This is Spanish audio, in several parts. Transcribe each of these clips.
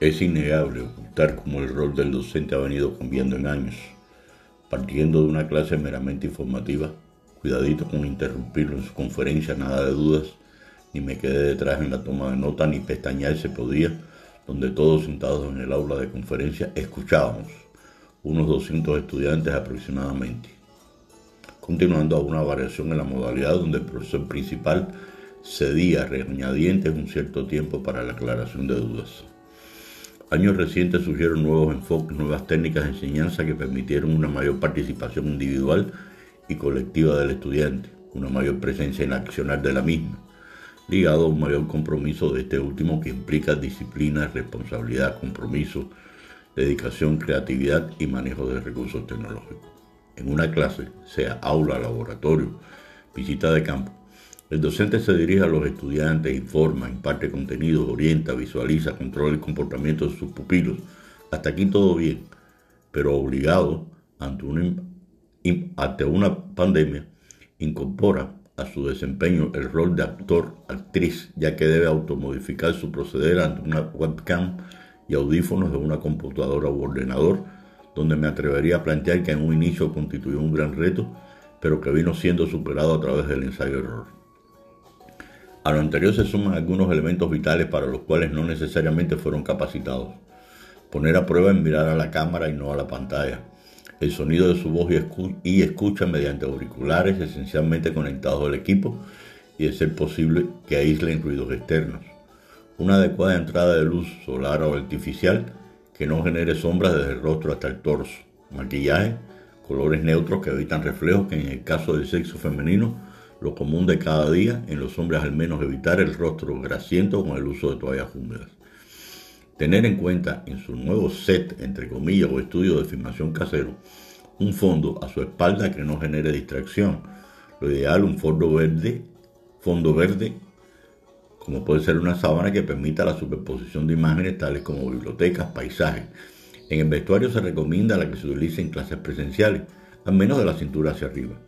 Es innegable ocultar cómo el rol del docente ha venido cambiando en años. Partiendo de una clase meramente informativa, cuidadito con interrumpirlo en su conferencia, nada de dudas, ni me quedé detrás en la toma de nota, ni pestañear se podía, donde todos sentados en el aula de conferencia escuchábamos, unos 200 estudiantes aproximadamente. Continuando a una variación en la modalidad donde el profesor principal cedía regañadientes un cierto tiempo para la aclaración de dudas. Años recientes surgieron nuevos enfoques, nuevas técnicas de enseñanza que permitieron una mayor participación individual y colectiva del estudiante, una mayor presencia en accionar de la misma, ligado a un mayor compromiso de este último que implica disciplina, responsabilidad, compromiso, dedicación, creatividad y manejo de recursos tecnológicos. En una clase, sea aula, laboratorio, visita de campo, el docente se dirige a los estudiantes, informa, imparte contenidos, orienta, visualiza, controla el comportamiento de sus pupilos. Hasta aquí todo bien, pero obligado ante una, pandemia, incorpora a su desempeño el rol de actor, actriz, ya que debe automodificar su proceder ante una webcam y audífonos de una computadora u ordenador, donde me atrevería a plantear que en un inicio constituyó un gran reto, pero que vino siendo superado a través del ensayo-error. A lo anterior se suman algunos elementos vitales para los cuales no necesariamente fueron capacitados. Poner a prueba en mirar a la cámara y no a la pantalla. El sonido de su voz y, escucha mediante auriculares esencialmente conectados al equipo y de ser posible que aíslen ruidos externos. Una adecuada entrada de luz solar o artificial que no genere sombras desde el rostro hasta el torso. Maquillaje, colores neutros que evitan reflejos que en el caso del sexo femenino lo común de cada día, en los hombres al menos evitar el rostro grasiento con el uso de toallas húmedas. Tener en cuenta en su nuevo set, entre comillas, o estudio de filmación casero, un fondo a su espalda que no genere distracción. Lo ideal, un fondo verde, fondo verde, como puede ser una sábana que permita la superposición de imágenes tales como bibliotecas, paisajes. En el vestuario se recomienda la que se utilice en clases presenciales, al menos de la cintura hacia arriba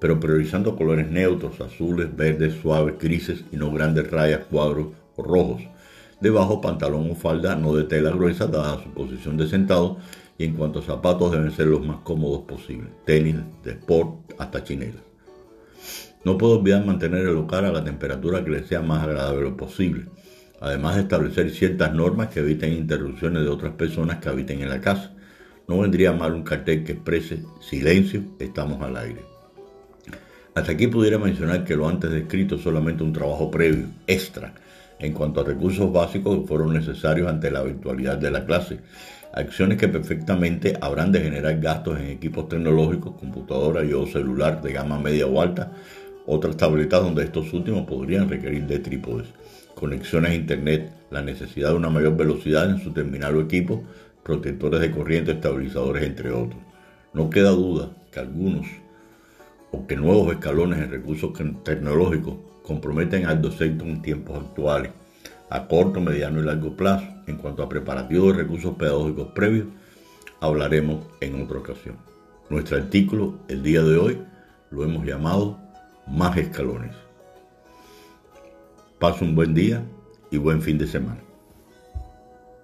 pero priorizando colores neutros, azules, verdes, suaves, grises y no grandes rayas, cuadros o rojos. Debajo pantalón o falda no de tela gruesa dada su posición de sentado y en cuanto a zapatos deben ser los más cómodos posibles, tenis, de sport, hasta chinelas. No puedo olvidar mantener el local a la temperatura que le sea más agradable posible, además de establecer ciertas normas que eviten interrupciones de otras personas que habiten en la casa. No vendría mal un cartel que exprese silencio, estamos al aire. Hasta aquí pudiera mencionar que lo antes descrito es solamente un trabajo previo, extra, en cuanto a recursos básicos que fueron necesarios ante la virtualidad de la clase. Acciones que perfectamente habrán de generar gastos en equipos tecnológicos, computadora y o celular de gama media o alta, otras tabletas donde estos últimos podrían requerir de trípodes, conexiones a internet, la necesidad de una mayor velocidad en su terminal o equipo, protectores de corriente, estabilizadores, entre otros. No queda duda que algunos o que nuevos escalones en recursos tecnológicos comprometen al docente en tiempos actuales, a corto, mediano y largo plazo. En cuanto a preparativos de recursos pedagógicos previos, hablaremos en otra ocasión. Nuestro artículo, el día de hoy, lo hemos llamado Más escalones. Pasa un buen día y buen fin de semana.